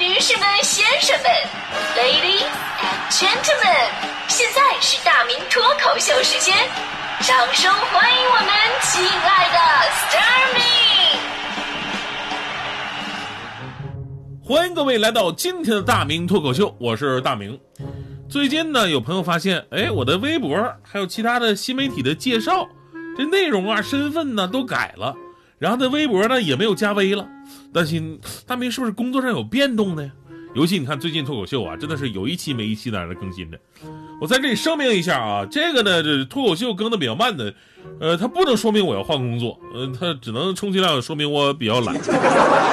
女士们、先生们，Ladies and Gentlemen，现在是大明脱口秀时间，掌声欢迎我们亲爱的 s t a r m y 欢迎各位来到今天的大明脱口秀，我是大明。最近呢，有朋友发现，哎，我的微博还有其他的新媒体的介绍，这内容啊、身份呢都改了，然后这微博呢也没有加微了，担心大明是不是工作上有变动呢？尤其你看最近脱口秀啊，真的是有一期没一期在那更新着。我在这里声明一下啊，这个呢，这脱口秀更的比较慢的，呃，它不能说明我要换工作，呃，它只能充其量说明我比较懒。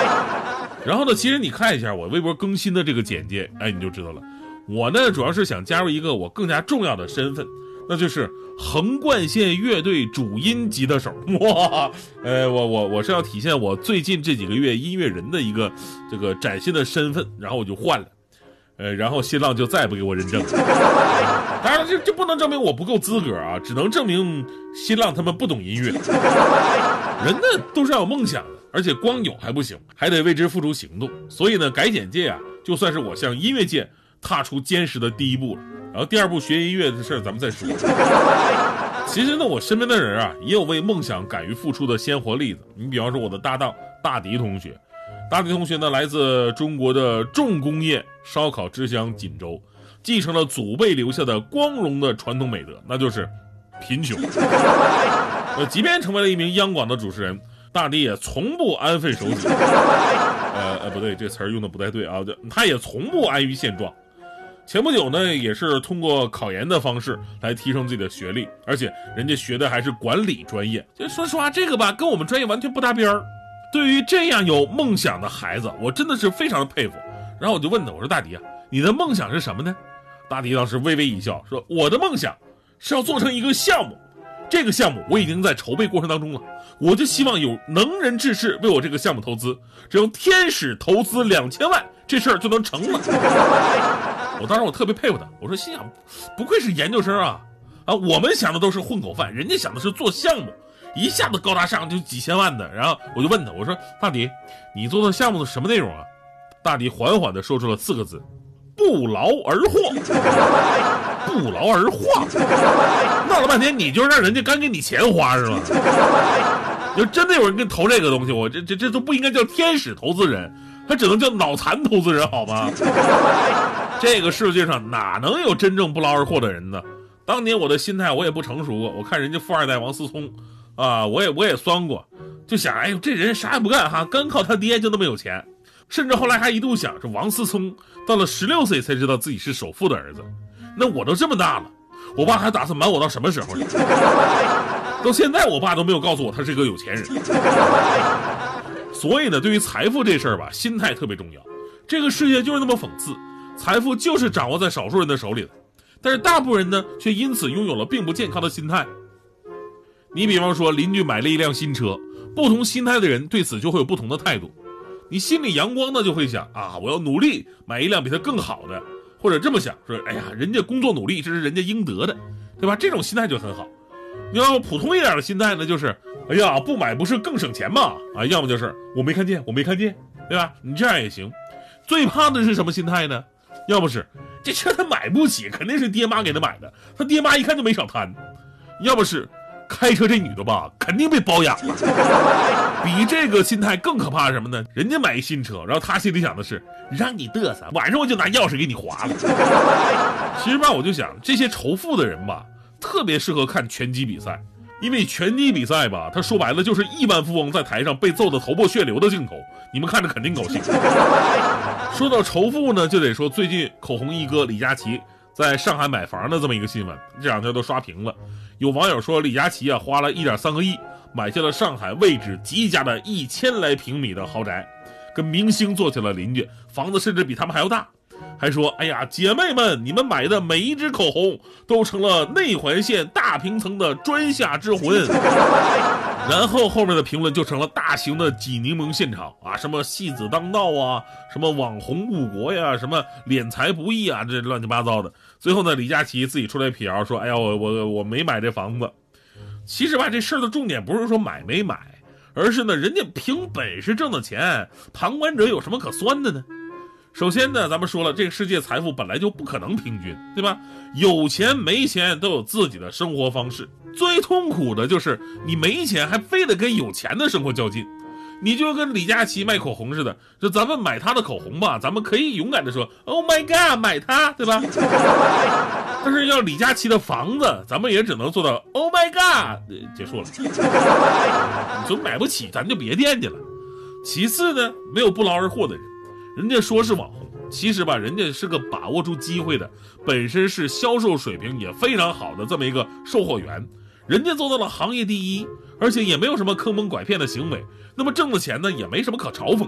然后呢，其实你看一下我微博更新的这个简介，哎，你就知道了。我呢，主要是想加入一个我更加重要的身份，那就是横贯线乐队主音吉他手。哇，呃，我我我是要体现我最近这几个月音乐人的一个这个崭新的身份，然后我就换了，呃，然后新浪就再也不给我认证。当然，这这不能证明我不够资格啊，只能证明新浪他们不懂音乐。人呢都是要有梦想的，而且光有还不行，还得为之付出行动。所以呢，改简介啊，就算是我向音乐界。踏出坚实的第一步了，然后第二步学音乐的事儿咱们再说。其实呢，我身边的人啊，也有为梦想敢于付出的鲜活例子。你比方说我的搭档大迪同学，大迪同学呢来自中国的重工业烧烤之乡锦州，继承了祖辈留下的光荣的传统美德，那就是贫穷。呃，即便成为了一名央广的主持人，大迪也从不安分守己。呃呃，不对，这词儿用的不太对啊，他也从不安于现状。前不久呢，也是通过考研的方式来提升自己的学历，而且人家学的还是管理专业。就说实话，这个吧，跟我们专业完全不搭边儿。对于这样有梦想的孩子，我真的是非常的佩服。然后我就问他，我说大迪啊，你的梦想是什么呢？大迪当时微微一笑，说我的梦想是要做成一个项目，这个项目我已经在筹备过程当中了，我就希望有能人志士为我这个项目投资，只要天使投资两千万，这事儿就能成了。我当时我特别佩服他，我说心想，不愧是研究生啊，啊，我们想的都是混口饭，人家想的是做项目，一下子高大上就几千万的。然后我就问他，我说大迪，你做的项目的什么内容啊？大迪缓缓地说出了四个字：不劳而获。不劳而获，闹了半天，你就让人家干给你钱花是吗？就真的有人给你投这个东西，我这这这都不应该叫天使投资人，他只能叫脑残投资人，好吗？这个世界上哪能有真正不劳而获的人呢？当年我的心态我也不成熟过，我看人家富二代王思聪，啊，我也我也酸过，就想，哎呦，这人啥也不干哈，干靠他爹就那么有钱，甚至后来还一度想，这王思聪到了十六岁才知道自己是首富的儿子，那我都这么大了，我爸还打算瞒我到什么时候呢？到现在我爸都没有告诉我他是个有钱人。所以呢，对于财富这事儿吧，心态特别重要。这个世界就是那么讽刺。财富就是掌握在少数人的手里的，但是大部分人呢，却因此拥有了并不健康的心态。你比方说，邻居买了一辆新车，不同心态的人对此就会有不同的态度。你心里阳光的就会想啊，我要努力买一辆比他更好的，或者这么想说，哎呀，人家工作努力，这是人家应得的，对吧？这种心态就很好。你要普通一点的心态呢，就是哎呀，不买不是更省钱吗？啊，要么就是我没看见，我没看见，对吧？你这样也行。最怕的是什么心态呢？要不是这车他买不起，肯定是爹妈给他买的。他爹妈一看就没少贪。要不是开车这女的吧，肯定被包养了。比这个心态更可怕什么呢？人家买一新车，然后他心里想的是让你嘚瑟，晚上我就拿钥匙给你划了。其实吧，我就想这些仇富的人吧，特别适合看拳击比赛。因为拳击比赛吧，他说白了就是亿万富翁在台上被揍得头破血流的镜头，你们看着肯定高兴。说到仇富呢，就得说最近口红一哥李佳琦在上海买房的这么一个新闻，这两天都刷屏了。有网友说李佳琦啊花了一点三个亿买下了上海位置极佳的一千来平米的豪宅，跟明星做起了邻居，房子甚至比他们还要大。还说：“哎呀，姐妹们，你们买的每一支口红都成了内环线大平层的专下之魂。”然后后面的评论就成了大型的挤柠檬现场啊，什么戏子当道啊，什么网红误国呀，什么敛财不易啊，这乱七八糟的。最后呢，李佳琦自己出来辟谣说：“哎呀，我我我没买这房子。”其实吧，这事儿的重点不是说买没买，而是呢，人家凭本事挣的钱，旁观者有什么可酸的呢？首先呢，咱们说了，这个世界财富本来就不可能平均，对吧？有钱没钱都有自己的生活方式。最痛苦的就是你没钱还非得跟有钱的生活较劲，你就跟李佳琦卖口红似的，就咱们买他的口红吧，咱们可以勇敢的说 “Oh my God”，买它，对吧？但是要李佳琦的房子，咱们也只能做到 “Oh my God”，结束了。你说买不起，咱就别惦记了。其次呢，没有不劳而获的人，人家说是网红，其实吧，人家是个把握住机会的，本身是销售水平也非常好的这么一个售货员。人家做到了行业第一，而且也没有什么坑蒙拐骗的行为，那么挣的钱呢，也没什么可嘲讽。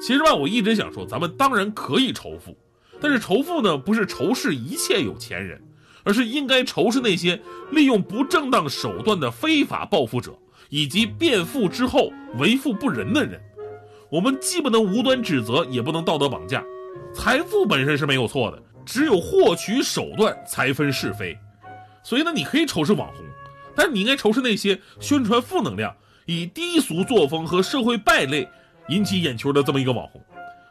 其实吧，我一直想说，咱们当然可以仇富，但是仇富呢，不是仇视一切有钱人，而是应该仇视那些利用不正当手段的非法暴富者，以及变富之后为富不仁的人。我们既不能无端指责，也不能道德绑架。财富本身是没有错的，只有获取手段才分是非。所以呢，你可以仇视网红。但你应该仇视那些宣传负能量、以低俗作风和社会败类引起眼球的这么一个网红，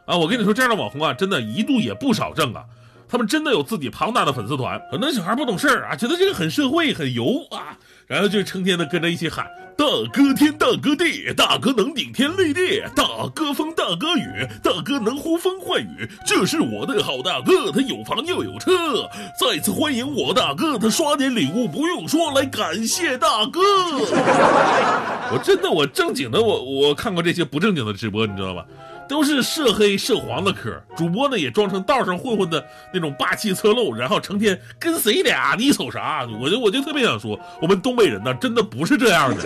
啊，我跟你说，这样的网红啊，真的一度也不少挣啊。他们真的有自己庞大的粉丝团，很多小孩不懂事儿啊，觉得这个很社会、很油啊，然后就成天的跟着一起喊“大哥天，大哥地，大哥能顶天立地，大哥风，大哥雨，大哥能呼风唤雨，这是我的好大哥，他有房又有车，再次欢迎我大哥，他刷点礼物不用说，来感谢大哥。我真的，我正经的，我我看过这些不正经的直播，你知道吧？都是涉黑涉黄的嗑，主播呢也装成道上混混的那种霸气侧漏，然后成天跟谁俩，你瞅啥？我就我就特别想说，我们东北人呢，真的不是这样的。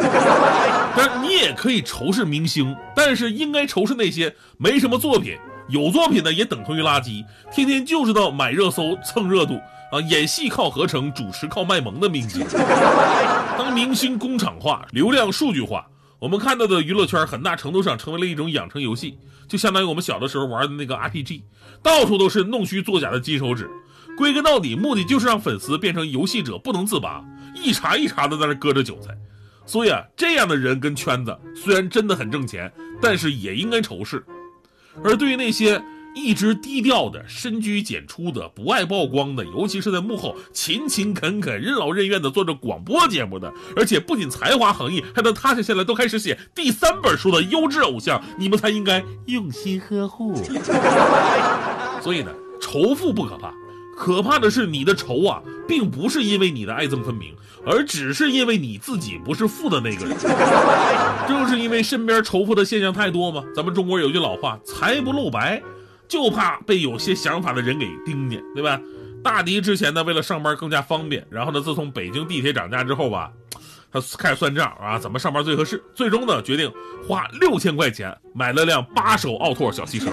但你也可以仇视明星，但是应该仇视那些没什么作品，有作品的也等同于垃圾，天天就知道买热搜蹭热度啊，演戏靠合成，主持靠卖萌的明星。当明星工厂化，流量数据化。我们看到的娱乐圈很大程度上成为了一种养成游戏，就相当于我们小的时候玩的那个 RPG，到处都是弄虚作假的金手指。归根到底，目的就是让粉丝变成游戏者，不能自拔，一茬一茬的在那割着韭菜。所以啊，这样的人跟圈子虽然真的很挣钱，但是也应该仇视。而对于那些，一直低调的、深居简出的、不爱曝光的，尤其是在幕后勤勤恳恳、任劳任怨的做着广播节目的，而且不仅才华横溢，还能踏实下来，都开始写第三本书的优质偶像，你们才应该用心呵护。所以呢，仇富不可怕，可怕的是你的仇啊，并不是因为你的爱憎分明，而只是因为你自己不是富的那个人。正是因为身边仇富的现象太多嘛，咱们中国有句老话，财不露白。就怕被有些想法的人给盯见，对吧？大迪之前呢，为了上班更加方便，然后呢，自从北京地铁涨价之后吧，他开始算账啊，怎么上班最合适？最终呢，决定花六千块钱买了辆八手奥拓小汽车。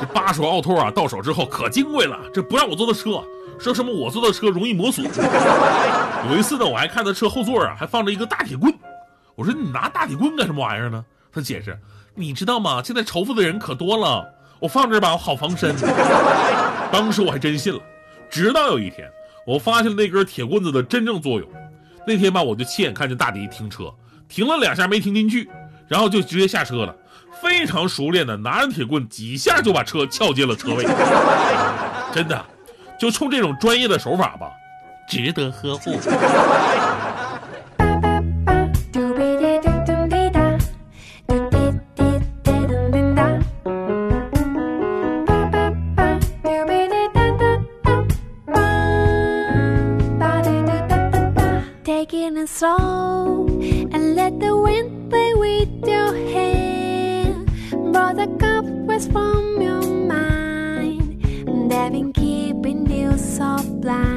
这八手奥拓啊，到手之后可金贵了，这不让我坐的车，说什么我坐的车容易磨损。有一次呢，我还看他车后座啊，还放着一个大铁棍。我说你拿大铁棍干什么玩意儿呢？他解释，你知道吗？现在仇富的人可多了。我放这儿吧，我好防身。当时我还真信了，直到有一天，我发现了那根铁棍子的真正作用。那天吧，我就亲眼看见大迪停车，停了两下没停进去，然后就直接下车了，非常熟练的拿着铁棍几下就把车撬进了车位。真的，就冲这种专业的手法吧，值得呵护。Slow and let the wind play with your hair. Blow the cobwebs from your mind, and they've been keeping you so blind.